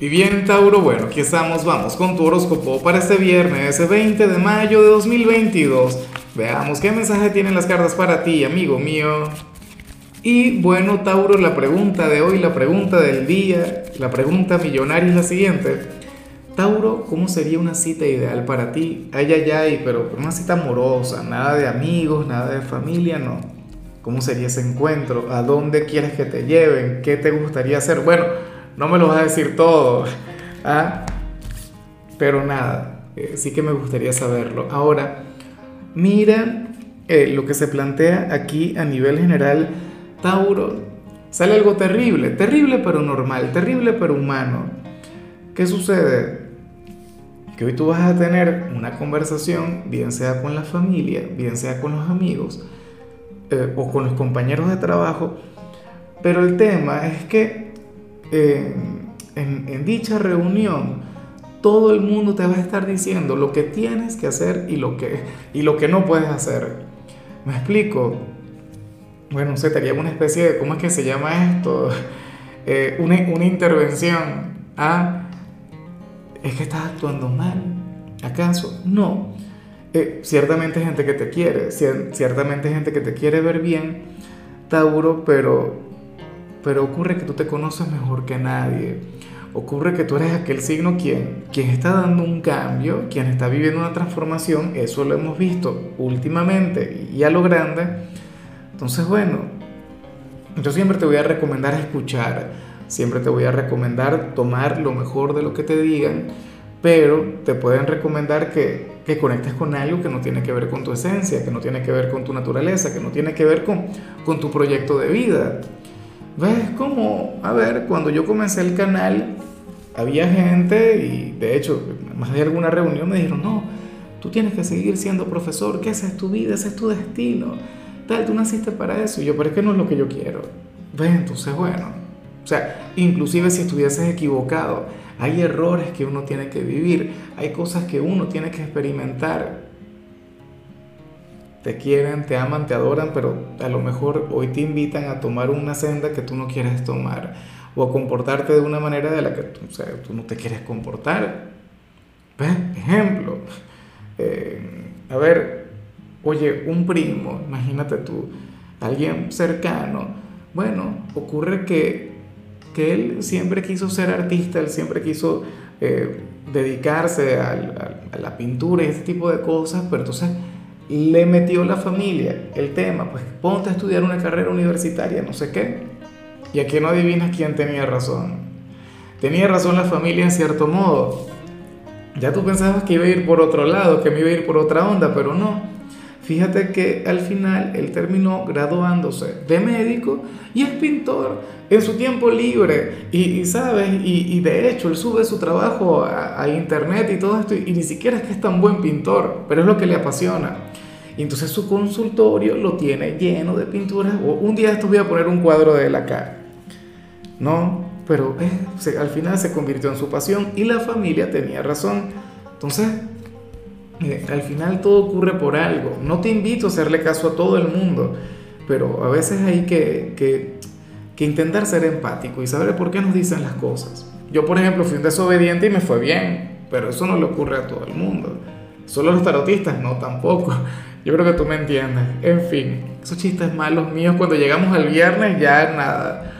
Y bien, Tauro, bueno, aquí estamos, vamos con tu horóscopo para este viernes, ese 20 de mayo de 2022. Veamos qué mensaje tienen las cartas para ti, amigo mío. Y bueno, Tauro, la pregunta de hoy, la pregunta del día, la pregunta millonaria es la siguiente. Tauro, ¿cómo sería una cita ideal para ti? Ay, ay, ay, pero una cita amorosa, nada de amigos, nada de familia, no. ¿Cómo sería ese encuentro? ¿A dónde quieres que te lleven? ¿Qué te gustaría hacer? Bueno, no me lo vas a decir todo, ¿ah? pero nada, eh, sí que me gustaría saberlo. Ahora, mira eh, lo que se plantea aquí a nivel general, Tauro, sale algo terrible, terrible pero normal, terrible pero humano. ¿Qué sucede? Que hoy tú vas a tener una conversación, bien sea con la familia, bien sea con los amigos eh, o con los compañeros de trabajo, pero el tema es que en, dicha reunión, todo el mundo te va a estar diciendo lo que tienes que hacer y lo que, y lo que no puedes hacer. ¿Me explico? Bueno, no sé, te una especie de, ¿cómo es que se llama esto? Eh, una, una, intervención. ¿Ah? Es que estás actuando mal. ¿Acaso? No. Eh, ciertamente gente que te quiere, ciertamente gente que te quiere ver bien, Tauro, pero pero ocurre que tú te conoces mejor que nadie. Ocurre que tú eres aquel signo quien, quien está dando un cambio, quien está viviendo una transformación, eso lo hemos visto últimamente y a lo grande. Entonces, bueno, yo siempre te voy a recomendar escuchar, siempre te voy a recomendar tomar lo mejor de lo que te digan, pero te pueden recomendar que, que conectes con algo que no tiene que ver con tu esencia, que no tiene que ver con tu naturaleza, que no tiene que ver con, con tu proyecto de vida. ¿Ves como, a ver, cuando yo comencé el canal, había gente y de hecho, más de alguna reunión me dijeron, no, tú tienes que seguir siendo profesor, que esa es tu vida, ese es tu destino, tal, tú naciste para eso. Y yo, pero es que no es lo que yo quiero. ¿Ves? Entonces, bueno, o sea, inclusive si estuvieses equivocado, hay errores que uno tiene que vivir, hay cosas que uno tiene que experimentar te quieren, te aman, te adoran, pero a lo mejor hoy te invitan a tomar una senda que tú no quieres tomar o a comportarte de una manera de la que tú, tú no te quieres comportar. ¿Ves? Ejemplo. Eh, a ver, oye, un primo, imagínate tú, alguien cercano. Bueno, ocurre que, que él siempre quiso ser artista, él siempre quiso eh, dedicarse a, a la pintura y ese tipo de cosas, pero entonces le metió la familia el tema, pues ponte a estudiar una carrera universitaria, no sé qué. Y aquí no adivinas quién tenía razón. Tenía razón la familia en cierto modo. Ya tú pensabas que iba a ir por otro lado, que me iba a ir por otra onda, pero no. Fíjate que al final él terminó graduándose de médico y es pintor en su tiempo libre. Y, sabes, y, de hecho él sube su trabajo a, internet y todo esto, y, ni siquiera es que es tan buen pintor, pero es lo que le apasiona. Y entonces su consultorio lo tiene lleno de pinturas. Un día esto voy a poner un cuadro de él acá. No, pero eh, al final se convirtió en su pasión y la familia tenía razón. Entonces, al final todo ocurre por algo. No te invito a hacerle caso a todo el mundo, pero a veces hay que, que, intentar ser empático y saber por qué nos dicen las cosas. Yo, por ejemplo, fui un desobediente y me fue bien, pero eso no le ocurre a todo el mundo. Solo los tarotistas, no tampoco. Yo creo que tú me entiendes. En fin, esos chistes malos míos cuando llegamos al viernes ya nada.